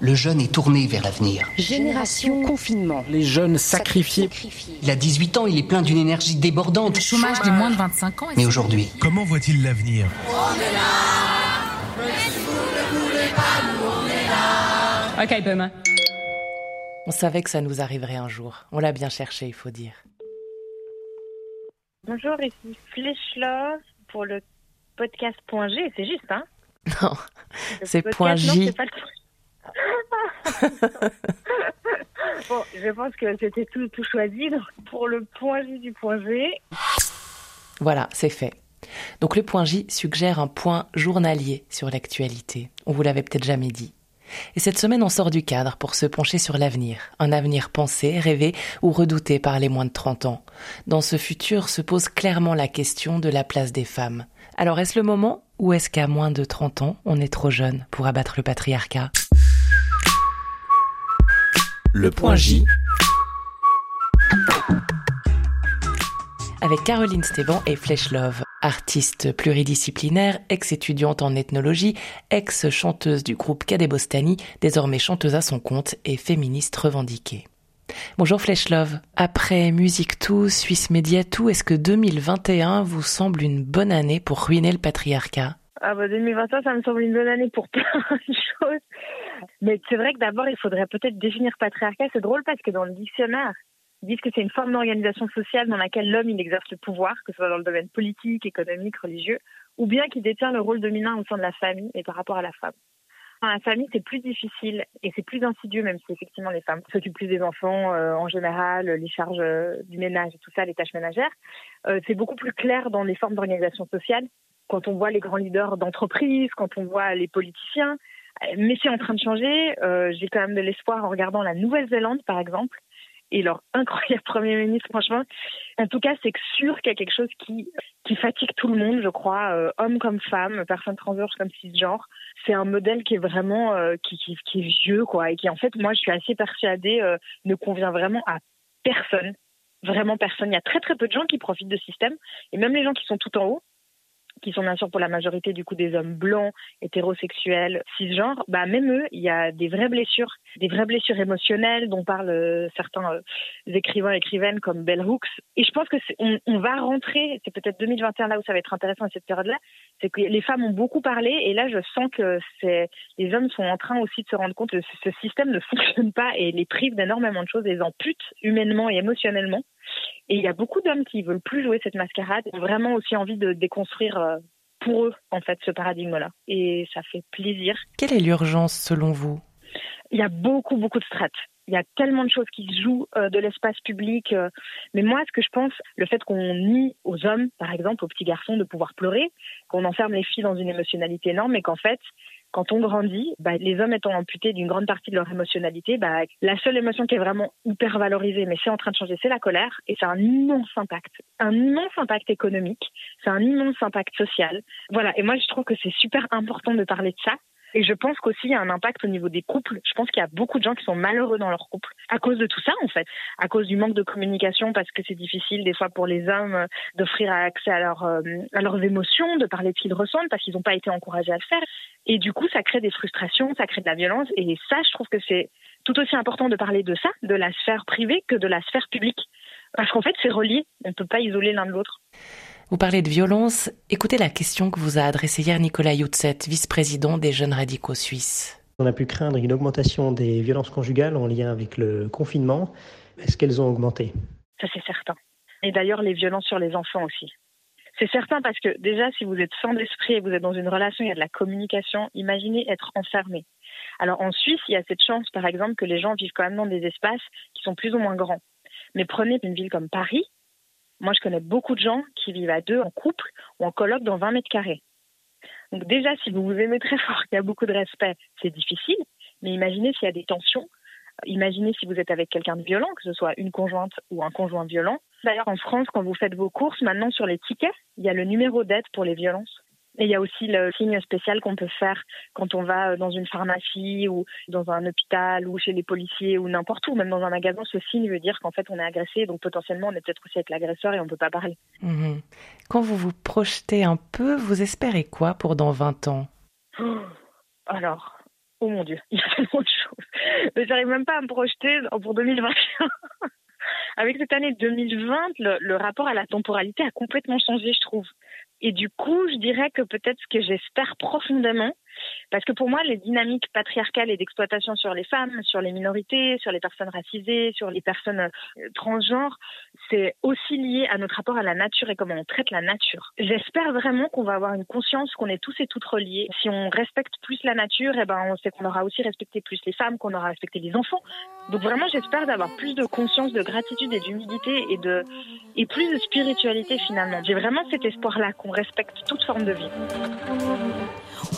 Le jeune est tourné vers l'avenir. Génération confinement. Les jeunes sacrifiés. Il a 18 ans, il est plein d'une énergie débordante. Le chômage des moins de 25 ans. Mais aujourd'hui, Comment voit-il l'avenir Ok, Boomer. On savait que ça nous arriverait un jour. On l'a bien cherché, il faut dire. Bonjour, ici Fleschlove pour le podcast Point G, c'est juste, hein Non, c'est podcast- point non, J. c'est pas le- bon, je pense que c'était tout, choisi. Pour le point J du point G, Voilà, c'est fait. Donc le point J suggère un point journalier sur l'actualité. On vous l'avait peut-être jamais dit. Et cette semaine, on sort du cadre pour se pencher sur l'avenir. Un avenir pensé, rêvé ou redouté par les moins de 30 ans. Dans ce futur se pose clairement la question de la place des femmes. Alors est-ce le moment ou est-ce qu'à moins de 30 ans, on est trop jeune pour abattre le patriarcat? Le point J. avec Caroline Stéban et Fleshlove, artiste pluridisciplinaire, ex-étudiante en ethnologie, ex-chanteuse du groupe Cadet Bostani, désormais chanteuse à son compte et féministe revendiquée. Bonjour Fleshlove. Après Musique Tout, Suisse Média Tout, est-ce que 2021 vous semble une bonne année pour ruiner le patriarcat? Ah bah 2021, ça me semble une bonne année pour plein de choses. Mais c'est vrai que d'abord, il faudrait peut-être définir patriarcat. C'est drôle parce que dans le dictionnaire, ils disent que c'est une forme d'organisation sociale dans laquelle l'homme il exerce le pouvoir, que ce soit dans le domaine politique, économique, religieux, ou bien qu'il détient le rôle dominant au sein de la famille et par rapport à la femme. La famille, c'est plus difficile et c'est plus insidieux, même si effectivement les femmes s'occupent plus des enfants euh, en général, les charges euh, du ménage et tout ça, les tâches ménagères. Euh, c'est beaucoup plus clair dans les formes d'organisation sociale, quand on voit les grands leaders d'entreprise, quand on voit les politiciens. Euh, Mais c'est en train de changer. Euh, J'ai quand même de l'espoir en regardant la Nouvelle-Zélande, par exemple, et leur incroyable Premier ministre, franchement. En tout cas, c'est sûr qu'il y a quelque chose qui, qui fatigue tout le monde, je crois, euh, hommes comme femmes, personnes transgenres comme cisgenres. C'est un modèle qui est vraiment euh, qui, qui, qui est vieux, quoi, et qui en fait, moi, je suis assez persuadée, euh, ne convient vraiment à personne. Vraiment personne. Il y a très très peu de gens qui profitent de ce système, et même les gens qui sont tout en haut, qui sont bien sûr pour la majorité du coup des hommes blancs, hétérosexuels, cisgenres, bah même eux, il y a des vraies blessures, des vraies blessures émotionnelles dont parlent euh, certains euh, écrivains écrivaines comme Bell Hooks. Et je pense que on, va rentrer, c'est peut-être 2021 là où ça va être intéressant à cette période-là, c'est que les femmes ont beaucoup parlé et là je sens que c'est les hommes sont en train aussi de se rendre compte que ce système ne fonctionne pas et les prive d'énormément de choses, les ampute humainement et émotionnellement. Et il y a beaucoup d'hommes qui veulent plus jouer cette mascarade, ont vraiment aussi envie de déconstruire euh, pour eux, en fait, ce paradigme-là. Et ça fait plaisir. Quelle est l'urgence selon vous? Il y a beaucoup, beaucoup de strates. Il y a tellement de choses qui se jouent euh, de l'espace public. euh, mais moi, ce que je pense, le fait qu'on nie aux hommes, par exemple, aux petits garçons, de pouvoir pleurer, qu'on enferme les filles dans une émotionnalité énorme, et qu'en fait, quand on grandit, bah, les hommes étant amputés d'une grande partie de leur émotionnalité, bah, la seule émotion qui est vraiment hyper valorisée, mais c'est en train de changer, c'est la colère, et c'est un immense impact, un immense impact économique, c'est un immense impact social. Voilà, et moi je trouve que c'est super important de parler de ça. Et je pense qu'aussi il y a un impact au niveau des couples. Je pense qu'il y a beaucoup de gens qui sont malheureux dans leur couple à cause de tout ça en fait, à cause du manque de communication parce que c'est difficile des fois pour les hommes euh, d'offrir accès à, leur, euh, à leurs émotions, de parler de ce qu'ils ressentent parce qu'ils n'ont pas été encouragés à le faire. Et du coup, ça crée des frustrations, ça crée de la violence. Et ça, je trouve que c'est tout aussi important de parler de ça, de la sphère privée, que de la sphère publique. Parce qu'en fait, c'est relié. On ne peut pas isoler l'un de l'autre. Vous parlez de violence. Écoutez la question que vous a adressée hier Nicolas Youtset, vice-président des Jeunes Radicaux Suisses. On a pu craindre une augmentation des violences conjugales en lien avec le confinement. Est-ce qu'elles ont augmenté? Ça, c'est certain. Et d'ailleurs, les violences sur les enfants aussi. C'est certain parce que déjà, si vous êtes sans d'esprit et vous êtes dans une relation, il y a de la communication, imaginez être enfermé. Alors en Suisse, il y a cette chance, par exemple, que les gens vivent quand même dans des espaces qui sont plus ou moins grands. Mais prenez une ville comme Paris. Moi, je connais beaucoup de gens qui vivent à deux, en couple ou en coloc dans 20 mètres carrés. Donc déjà, si vous vous aimez très fort, qu'il y a beaucoup de respect, c'est difficile. Mais imaginez s'il y a des tensions. Imaginez si vous êtes avec quelqu'un de violent, que ce soit une conjointe ou un conjoint violent. D'ailleurs, en France, quand vous faites vos courses, maintenant sur les tickets, il y a le numéro d'aide pour les violences. Et il y a aussi le signe spécial qu'on peut faire quand on va dans une pharmacie ou dans un hôpital ou chez les policiers ou n'importe où, même dans un magasin. Ce signe veut dire qu'en fait on est agressé, donc potentiellement on est peut-être aussi avec l'agresseur et on ne peut pas parler. Mhm. Quand vous vous projetez un peu, vous espérez quoi pour dans 20 ans? Oh, alors, oh mon Dieu, il y a tellement de choses. Mais j'arrive même pas à me projeter pour 2021. Avec cette année 2020, le, le rapport à la temporalité a complètement changé, je trouve. Et du coup, je dirais que peut-être ce que j'espère profondément, parce que pour moi, les dynamiques patriarcales et d'exploitation sur les femmes, sur les minorités, sur les personnes racisées, sur les personnes euh, transgenres, c'est aussi lié à notre rapport à la nature et comment on traite la nature. J'espère vraiment qu'on va avoir une conscience qu'on est tous et toutes reliés. Si on respecte plus la nature, eh ben, on sait qu'on aura aussi respecté plus les femmes, qu'on aura respecté les enfants. Donc vraiment, j'espère d'avoir plus de conscience, de gratitude et d'humilité et de, et plus de spiritualité finalement. J'ai vraiment cet espoir-là qu'on respecte toute forme de vie.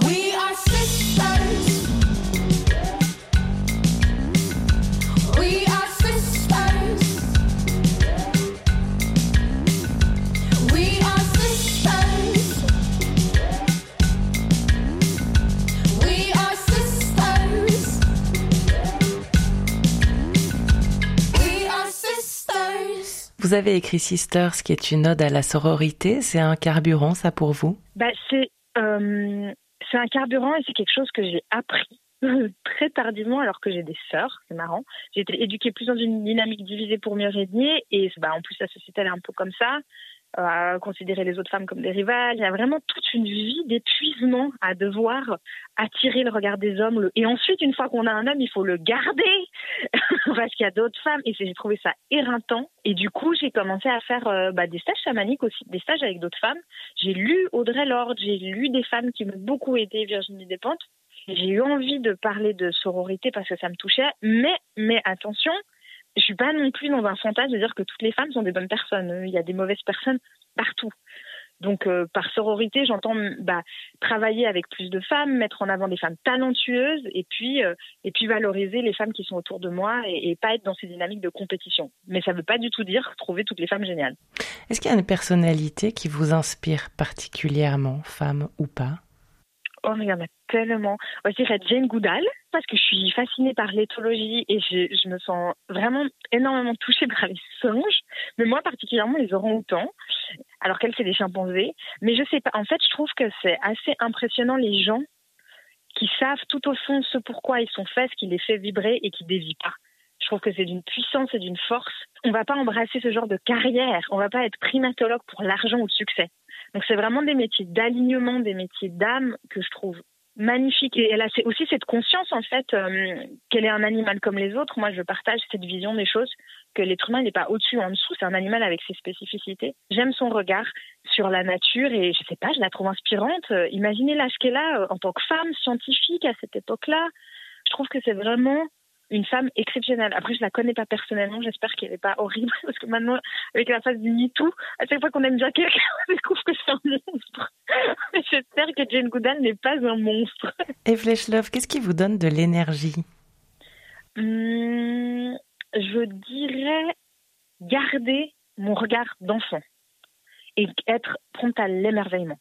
We are sisters. We are sisters. We are sisters. We are sisters. We are sisters. Vous avez écrit Sisters, qui est une ode à la sororité. C'est un carburant, ça, pour vous? Bah, c'est euh, c'est un carburant et c'est quelque chose que j'ai appris très tardivement alors que j'ai des sœurs, c'est marrant. J'ai été éduquée plus dans une dynamique divisée pour mieux régner et bah, en plus la société elle est un peu comme ça, à considérer les autres femmes comme des rivales. Il y a vraiment toute une vie d'épuisement à devoir attirer le regard des hommes. Et ensuite, une fois qu'on a un homme, il faut le garder parce qu'il y a d'autres femmes et j'ai trouvé ça éreintant. Et du coup, j'ai commencé à faire euh, bah, des stages chamaniques aussi, des stages avec d'autres femmes. J'ai lu Audrey Lorde, j'ai lu des femmes qui m'ont beaucoup aidé, Virginie Despentes. J'ai eu envie de parler de sororité parce que ça me touchait, mais mais attention, je suis pas non plus dans un fantasme de dire que toutes les femmes sont des bonnes personnes. Euh, Il y a des mauvaises personnes partout. Donc euh, par sororité, j'entends bah, travailler avec plus de femmes, mettre en avant des femmes talentueuses et puis euh, et puis valoriser les femmes qui sont autour de moi et, et pas être dans ces dynamiques de compétition. Mais ça veut pas du tout dire trouver toutes les femmes géniales. Est-ce qu'il y a une personnalité qui vous inspire particulièrement, femme ou pas? Oh, mais il y en a tellement. Je dirais Jane Goodall, parce que je suis fascinée par l'éthologie et je, me sens vraiment énormément touchée par les singes, mais moi particulièrement les orang-outans, alors qu'elle, c'est des chimpanzés. Mais je sais pas, en fait, je trouve que c'est assez impressionnant les gens qui savent tout au fond ce pourquoi ils sont faits, ce qui les fait vibrer et qui dévient pas. Je trouve que c'est d'une puissance et d'une force. On va pas embrasser ce genre de carrière. On va pas être primatologue pour l'argent ou le succès. Donc c'est vraiment des métiers d'alignement, des métiers d'âme que je trouve magnifiques. Et elle a aussi cette conscience en fait euh, qu'elle est un animal comme les autres. Moi, je partage cette vision des choses que l'être humain n'est pas au-dessus en dessous. C'est un animal avec ses spécificités. J'aime son regard sur la nature et je sais pas, je la trouve inspirante. Euh, Imaginez l'âge qu'elle a euh, en tant que femme scientifique à cette époque-là. Je trouve que c'est vraiment une femme exceptionnelle. Après, je la connais pas personnellement. J'espère qu'elle n'est pas horrible parce que maintenant, avec la phase du MeToo, à chaque fois qu'on aime bien quelqu'un, on découvre que c'est un monstre. J'espère que Jane Goodall n'est pas un monstre. Et Flesh Love, qu'est-ce qui vous donne de l'énergie? Hum, je dirais garder mon regard d'enfant et être prompte à l'émerveillement.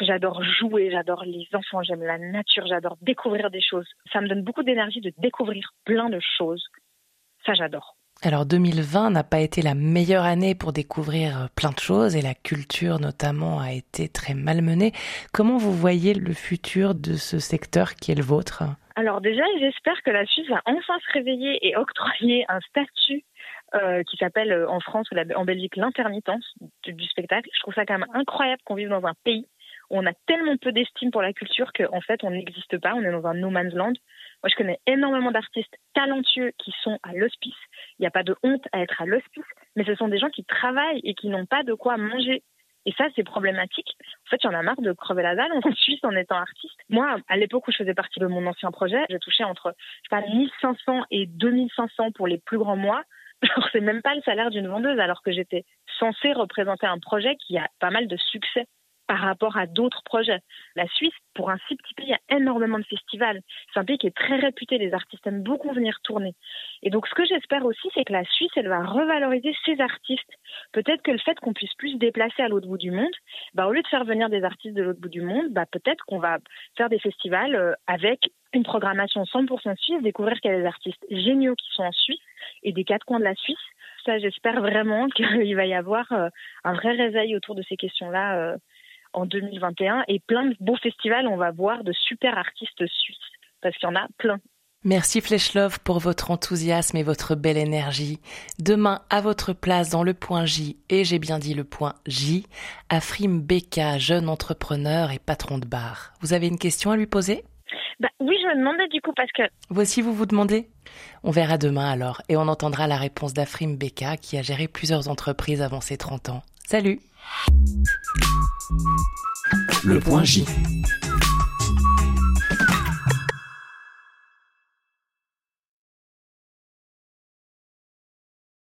J'adore jouer, j'adore les enfants, j'aime la nature, j'adore découvrir des choses. Ça me donne beaucoup d'énergie de découvrir plein de choses. Ça, j'adore. Alors 2020 n'a pas été la meilleure année pour découvrir euh, plein de choses et la culture notamment a été très malmenée. Comment vous voyez le futur de ce secteur qui est le vôtre? Alors déjà, j'espère que la Suisse va enfin se réveiller et octroyer un statut euh, qui s'appelle euh, en France ou en Belgique l'intermittence du, du spectacle. Je trouve ça quand même incroyable qu'on vive dans un pays on a tellement peu d'estime pour la culture qu'en fait on n'existe pas, on est dans un no man's land. Moi je connais énormément d'artistes talentueux qui sont à l'hospice. Il n'y a pas de honte à être à l'hospice, mais ce sont des gens qui travaillent et qui n'ont pas de quoi manger. Et ça, c'est problématique. En fait, j'en ai marre de crever la dalle en Suisse en étant artiste. Moi, à l'époque où je faisais partie de mon ancien projet, je touchais entre, je sais pas, 1500 et 2500 pour les plus grands mois. Alors, c'est même pas le salaire d'une vendeuse, alors que j'étais censée représenter un projet qui a pas mal de succès par rapport à d'autres projets. La Suisse, pour un si petit pays, a énormément de festivals. C'est un pays qui est très réputé, les artistes aiment beaucoup venir tourner. Et donc, ce que j'espère aussi, c'est que la Suisse, elle va revaloriser ses artistes. Peut-être que le fait qu'on puisse plus se déplacer à l'autre bout du monde, bah, au lieu de faire venir des artistes de l'autre bout du monde, bah, peut-être qu'on va faire des festivals euh, avec une programmation 100% suisse, découvrir qu'il y a des artistes géniaux qui sont en Suisse et des quatre coins de la Suisse. Ça, j'espère vraiment qu'il va y avoir euh, un vrai réveil autour de ces questions-là euh, en 2021 et plein de beaux festivals. On va voir de super artistes suisses parce qu'il y en a plein. Merci Fleshlove pour votre enthousiasme et votre belle énergie. Demain, à votre place dans le point J, et j'ai bien dit le point J, Afrim Beka, jeune entrepreneur et patron de bar. Vous avez une question à lui poser? Bah oui, je me demandais du coup parce que aussi, vous vous demandez? On verra demain alors, et on entendra la réponse d'Afrim Beka, qui a géré plusieurs entreprises avant ses 30 ans. Salut Le point J.